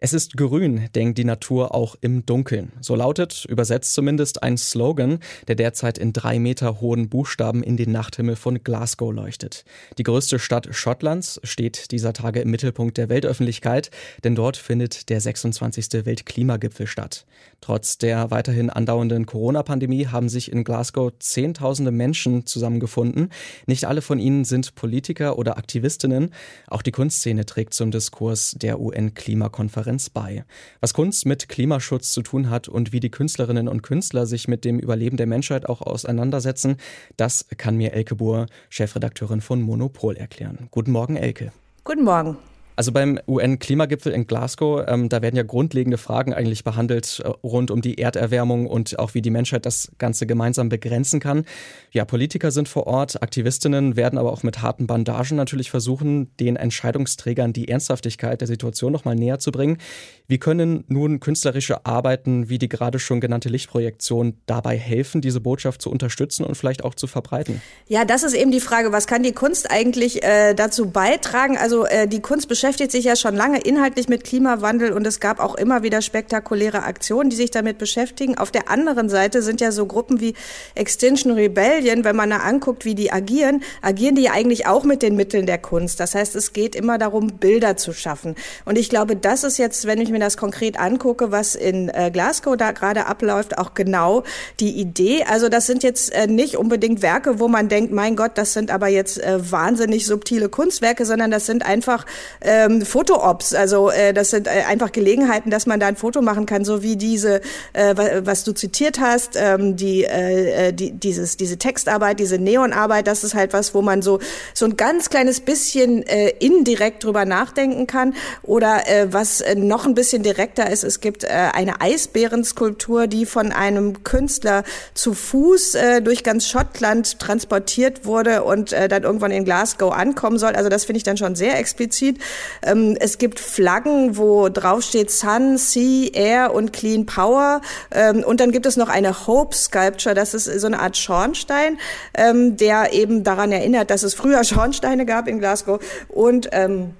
Es ist grün, denkt die Natur auch im Dunkeln. So lautet, übersetzt zumindest, ein Slogan, der derzeit in drei Meter hohen Buchstaben in den Nachthimmel von Glasgow leuchtet. Die größte Stadt Schottlands steht dieser Tage im Mittelpunkt der Weltöffentlichkeit, denn dort findet der 26. Weltklimagipfel statt. Trotz der weiterhin andauernden Corona-Pandemie haben sich in Glasgow Zehntausende Menschen zusammengefunden. Nicht alle von ihnen sind Politiker oder Aktivistinnen. Auch die Kunstszene trägt zum Diskurs der UN-Klimakonferenz Transparenz bei. Was Kunst mit Klimaschutz zu tun hat und wie die Künstlerinnen und Künstler sich mit dem Überleben der Menschheit auch auseinandersetzen, das kann mir Elke Buhr, Chefredakteurin von Monopol, erklären. Guten Morgen, Elke. Guten Morgen. Also beim UN-Klimagipfel in Glasgow, ähm, da werden ja grundlegende Fragen eigentlich behandelt äh, rund um die Erderwärmung und auch wie die Menschheit das Ganze gemeinsam begrenzen kann. Ja, Politiker sind vor Ort, Aktivistinnen werden aber auch mit harten Bandagen natürlich versuchen, den Entscheidungsträgern die Ernsthaftigkeit der Situation nochmal näher zu bringen. Wie können nun künstlerische Arbeiten wie die gerade schon genannte Lichtprojektion dabei helfen, diese Botschaft zu unterstützen und vielleicht auch zu verbreiten? Ja, das ist eben die Frage, was kann die Kunst eigentlich äh, dazu beitragen? Also äh, die Kunst beschäftigt beschäftigt sich ja schon lange inhaltlich mit Klimawandel und es gab auch immer wieder spektakuläre Aktionen, die sich damit beschäftigen. Auf der anderen Seite sind ja so Gruppen wie Extinction Rebellion, wenn man da anguckt, wie die agieren, agieren die ja eigentlich auch mit den Mitteln der Kunst. Das heißt, es geht immer darum, Bilder zu schaffen. Und ich glaube, das ist jetzt, wenn ich mir das konkret angucke, was in äh, Glasgow da gerade abläuft, auch genau die Idee. Also das sind jetzt äh, nicht unbedingt Werke, wo man denkt, mein Gott, das sind aber jetzt äh, wahnsinnig subtile Kunstwerke, sondern das sind einfach äh, ähm, Fotoops. Also äh, das sind äh, einfach Gelegenheiten, dass man da ein Foto machen kann, so wie diese, äh, was du zitiert hast, ähm, die, äh, äh, die, dieses, diese Textarbeit, diese Neonarbeit, das ist halt was, wo man so, so ein ganz kleines bisschen äh, indirekt drüber nachdenken kann. Oder äh, was äh, noch ein bisschen direkter ist, es gibt äh, eine Eisbärenskulptur, die von einem Künstler zu Fuß äh, durch ganz Schottland transportiert wurde und äh, dann irgendwann in Glasgow ankommen soll. Also das finde ich dann schon sehr explizit. Ähm, es gibt Flaggen, wo drauf steht Sun, Sea, Air und Clean Power. Ähm, und dann gibt es noch eine Hope Sculpture, das ist so eine Art Schornstein, ähm, der eben daran erinnert, dass es früher Schornsteine gab in Glasgow. Und ähm,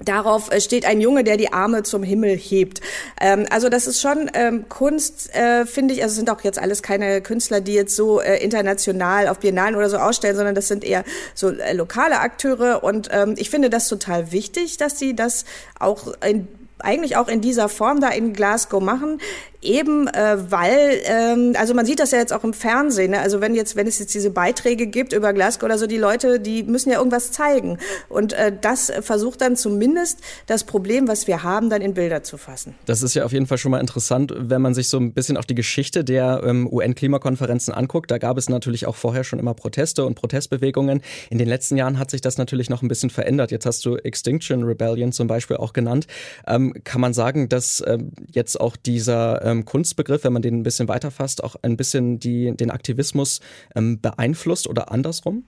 Darauf äh, steht ein Junge, der die Arme zum Himmel hebt. Ähm, also das ist schon ähm, Kunst, äh, finde ich. Also es sind auch jetzt alles keine Künstler, die jetzt so äh, international auf Biennalen oder so ausstellen, sondern das sind eher so äh, lokale Akteure. Und ähm, ich finde das total wichtig, dass sie das auch in eigentlich auch in dieser Form da in Glasgow machen. Eben äh, weil, ähm, also man sieht das ja jetzt auch im Fernsehen, ne? also wenn jetzt, wenn es jetzt diese Beiträge gibt über Glasgow oder so, die Leute, die müssen ja irgendwas zeigen. Und äh, das versucht dann zumindest das Problem, was wir haben, dann in Bilder zu fassen. Das ist ja auf jeden Fall schon mal interessant, wenn man sich so ein bisschen auch die Geschichte der ähm, UN-Klimakonferenzen anguckt. Da gab es natürlich auch vorher schon immer Proteste und Protestbewegungen. In den letzten Jahren hat sich das natürlich noch ein bisschen verändert. Jetzt hast du Extinction Rebellion zum Beispiel auch genannt. Ähm, kann man sagen, dass ähm, jetzt auch dieser ähm, Kunstbegriff, wenn man den ein bisschen weiterfasst, auch ein bisschen die, den Aktivismus ähm, beeinflusst oder andersrum?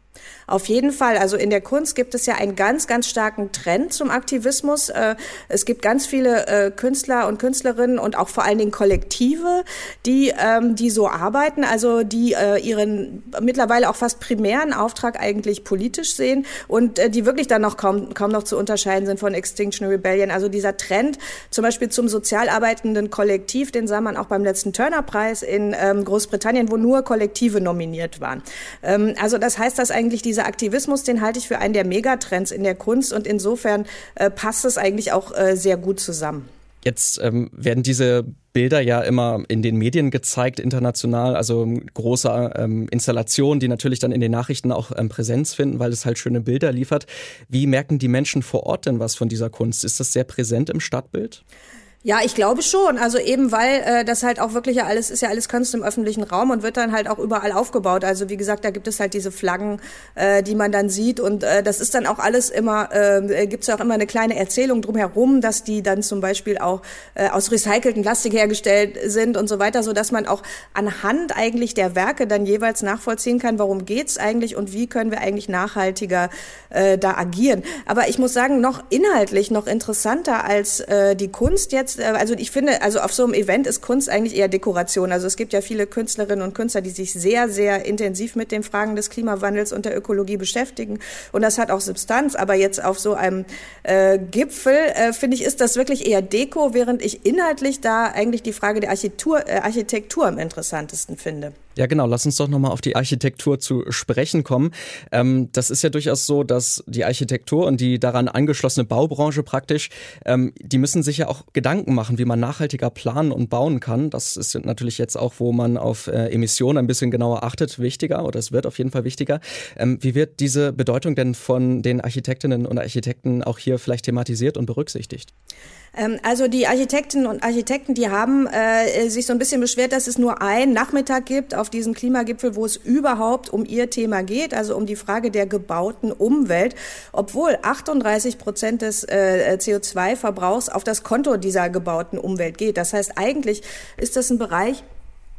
Auf jeden Fall. Also in der Kunst gibt es ja einen ganz, ganz starken Trend zum Aktivismus. Äh, es gibt ganz viele äh, Künstler und Künstlerinnen und auch vor allen Dingen Kollektive, die, ähm, die so arbeiten, also die äh, ihren mittlerweile auch fast primären Auftrag eigentlich politisch sehen und die wirklich dann noch kaum, kaum noch zu unterscheiden sind von Extinction Rebellion. Also dieser Trend zum Beispiel zum sozial arbeitenden Kollektiv, den sah man auch beim letzten Turner-Preis in ähm, Großbritannien, wo nur Kollektive nominiert waren. Ähm, also das heißt, dass eigentlich dieser Aktivismus, den halte ich für einen der Megatrends in der Kunst und insofern äh, passt es eigentlich auch äh, sehr gut zusammen. Jetzt ähm, werden diese Bilder ja immer in den Medien gezeigt, international, also große ähm, Installationen, die natürlich dann in den Nachrichten auch ähm, Präsenz finden, weil es halt schöne Bilder liefert. Wie merken die Menschen vor Ort denn was von dieser Kunst? Ist das sehr präsent im Stadtbild? Ja, ich glaube schon. Also eben weil äh, das halt auch wirklich ja alles ist ja alles Kunst im öffentlichen Raum und wird dann halt auch überall aufgebaut. Also wie gesagt, da gibt es halt diese Flaggen, äh, die man dann sieht und äh, das ist dann auch alles immer äh, gibt es ja auch immer eine kleine Erzählung drumherum, dass die dann zum Beispiel auch äh, aus recycelten Plastik hergestellt sind und so weiter, so dass man auch anhand eigentlich der Werke dann jeweils nachvollziehen kann, warum geht's eigentlich und wie können wir eigentlich nachhaltiger äh, da agieren. Aber ich muss sagen, noch inhaltlich noch interessanter als äh, die Kunst jetzt jetzt, äh, also ich finde, also auf so einem Event ist Kunst eigentlich eher Dekoration. Also es gibt ja viele Künstlerinnen und Künstler, die sich sehr, sehr intensiv mit den Fragen des Klimawandels und der Ökologie beschäftigen. Und das hat auch Substanz. Aber jetzt auf so einem äh, Gipfel, äh, finde ich, ist das wirklich eher Deko, während ich inhaltlich da eigentlich die Frage der Architektur, äh, Architektur am interessantesten finde. Ja, genau. Lass uns doch nochmal auf die Architektur zu sprechen kommen. Ähm, das ist ja durchaus so, dass die Architektur und die daran angeschlossene Baubranche praktisch, ähm, die müssen sich ja auch Gedanken machen, wie man nachhaltiger planen und bauen kann. Das ist natürlich jetzt auch, wo man auf äh, Emissionen ein bisschen genauer achtet, wichtiger oder es wird auf jeden Fall wichtiger. Ähm, wie wird diese Bedeutung denn von den Architektinnen und Architekten auch hier vielleicht thematisiert und berücksichtigt? Ähm, also die Architektinnen und Architekten, die haben äh, sich so ein bisschen beschwert, dass es nur einen Nachmittag gibt auf diesem Klimagipfel, wo es überhaupt um ihr Thema geht, also um die Frage der gebauten Umwelt, obwohl 38 Prozent des äh, CO2-Verbrauchs auf das Konto dieser gebauten Umwelt geht. Das heißt, eigentlich ist das ein Bereich,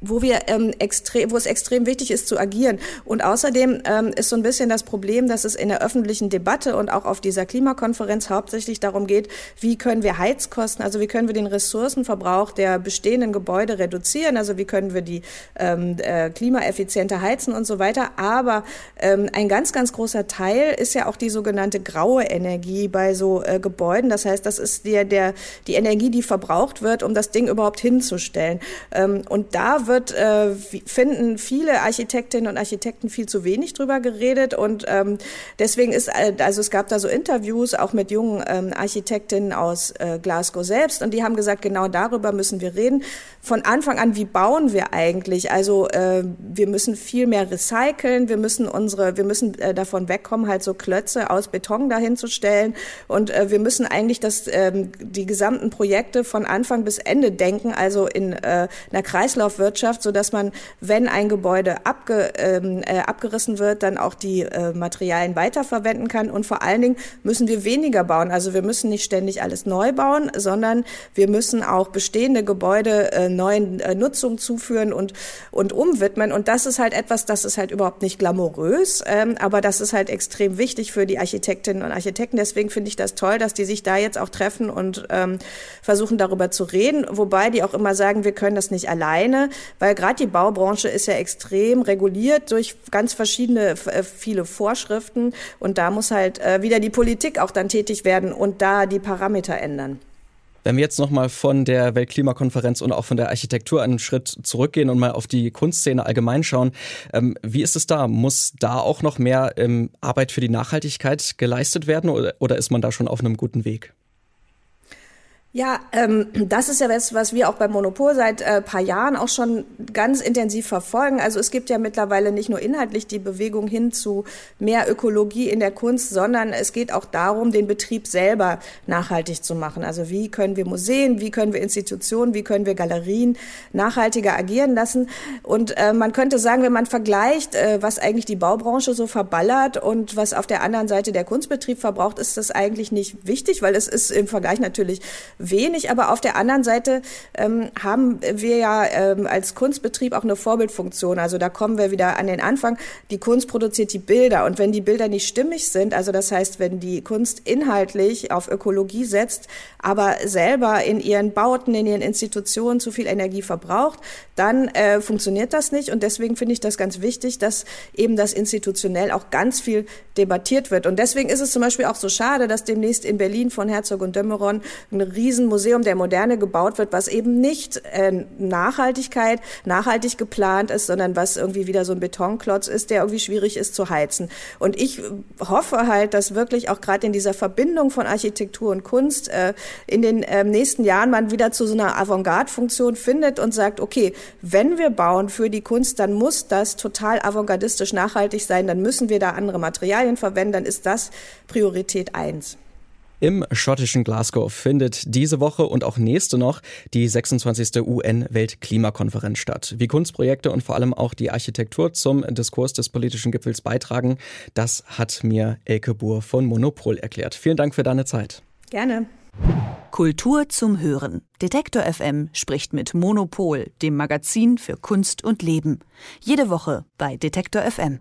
wo wir ähm, extrem, wo es extrem wichtig ist zu agieren. Und außerdem ähm, ist so ein bisschen das Problem, dass es in der öffentlichen Debatte und auch auf dieser Klimakonferenz hauptsächlich darum geht, wie können wir Heizkosten, also wie können wir den Ressourcenverbrauch der bestehenden Gebäude reduzieren, also wie können wir die ähm, äh, klimaeffizienter heizen und so weiter. Aber ähm, ein ganz, ganz großer Teil ist ja auch die sogenannte graue Energie bei so äh, Gebäuden. Das heißt, das ist der, der, die Energie, die verbraucht wird, um das Ding überhaupt hinzustellen. Ähm, und da äh, finden viele Architektinnen und Architekten viel zu wenig drüber geredet und ähm, deswegen ist, äh, also es gab da so Interviews auch mit jungen ähm, Architektinnen aus äh, Glasgow selbst und die haben gesagt, genau darüber müssen wir reden. Von Anfang an, wie bauen wir eigentlich? Also äh, wir müssen viel mehr recyceln, wir müssen unsere, wir müssen äh, davon wegkommen, halt so Klötze aus Beton dahin zu stellen und äh, wir müssen eigentlich das, äh, die gesamten Projekte von Anfang bis Ende denken, also in äh, einer Kreislaufwirtschaft Wirtschaft, so dass man, wenn ein Gebäude abge, ähm, äh, abgerissen wird, dann auch die äh, Materialien weiterverwenden kann. Und vor allen Dingen müssen wir weniger bauen. Also wir müssen nicht ständig alles neu bauen, sondern wir müssen auch bestehende Gebäude äh, neuen äh, Nutzungen zuführen und, und umwidmen. Und das ist halt etwas, das ist halt überhaupt nicht glamourös, ähm, aber das ist halt extrem wichtig für die Architektinnen und Architekten. Deswegen finde ich das toll, dass die sich da jetzt auch treffen und ähm, versuchen darüber zu reden, wobei die auch immer sagen, wir können das nicht alleine weil gerade die Baubranche ist ja extrem reguliert durch ganz verschiedene, äh, viele Vorschriften und da muss halt äh, wieder die Politik auch dann tätig werden und da die Parameter ändern. Wenn wir jetzt nochmal von der Weltklimakonferenz und auch von der Architektur einen Schritt zurückgehen und mal auf die Kunstszene allgemein schauen, ähm, wie ist es da? Muss da auch noch mehr ähm, Arbeit für die Nachhaltigkeit geleistet werden oder, oder ist man da schon auf einem guten Weg? Ja, ähm, das ist ja was, was wir auch beim Monopol seit äh, paar Jahren auch schon ganz intensiv verfolgen. Also es gibt ja mittlerweile nicht nur inhaltlich die Bewegung hin zu mehr Ökologie in der Kunst, sondern es geht auch darum, den Betrieb selber nachhaltig zu machen. Also wie können wir Museen, wie können wir Institutionen, wie können wir Galerien nachhaltiger agieren lassen? Und äh, man könnte sagen, wenn man vergleicht, äh, was eigentlich die Baubranche so verballert und was auf der anderen Seite der Kunstbetrieb verbraucht, ist das eigentlich nicht wichtig, weil es ist im Vergleich natürlich wenig, aber auf der anderen Seite ähm, haben wir ja ähm, als Kunstbetrieb auch eine Vorbildfunktion. Also da kommen wir wieder an den Anfang. Die Kunst produziert die Bilder und wenn die Bilder nicht stimmig sind, also das heißt, wenn die Kunst inhaltlich auf Ökologie setzt, aber selber in ihren Bauten, in ihren Institutionen zu viel Energie verbraucht, dann äh, funktioniert das nicht. Und deswegen finde ich das ganz wichtig, dass eben das institutionell auch ganz viel debattiert wird. Und deswegen ist es zum Beispiel auch so schade, dass demnächst in Berlin von Herzog und Dömeron ein Riesenmuseum der Moderne gebaut wird, was eben nicht äh, Nachhaltigkeit, nachhaltig geplant ist, sondern was irgendwie wieder so ein Betonklotz ist, der irgendwie schwierig ist zu heizen. Und ich hoffe halt, dass wirklich auch gerade in dieser Verbindung von Architektur und Kunst äh, in den äh, nächsten Jahren man wieder zu so einer Avantgarde-Funktion findet und sagt, okay, wenn wir bauen für die Kunst, dann muss das total avantgardistisch nachhaltig sein, dann müssen wir da andere Materialien verwenden, dann ist das Priorität eins. Im schottischen Glasgow findet diese Woche und auch nächste noch die 26. UN-Weltklimakonferenz statt. Wie Kunstprojekte und vor allem auch die Architektur zum Diskurs des politischen Gipfels beitragen, das hat mir Elke Buhr von Monopol erklärt. Vielen Dank für deine Zeit. Gerne. Kultur zum Hören. Detektor FM spricht mit Monopol, dem Magazin für Kunst und Leben. Jede Woche bei Detektor FM.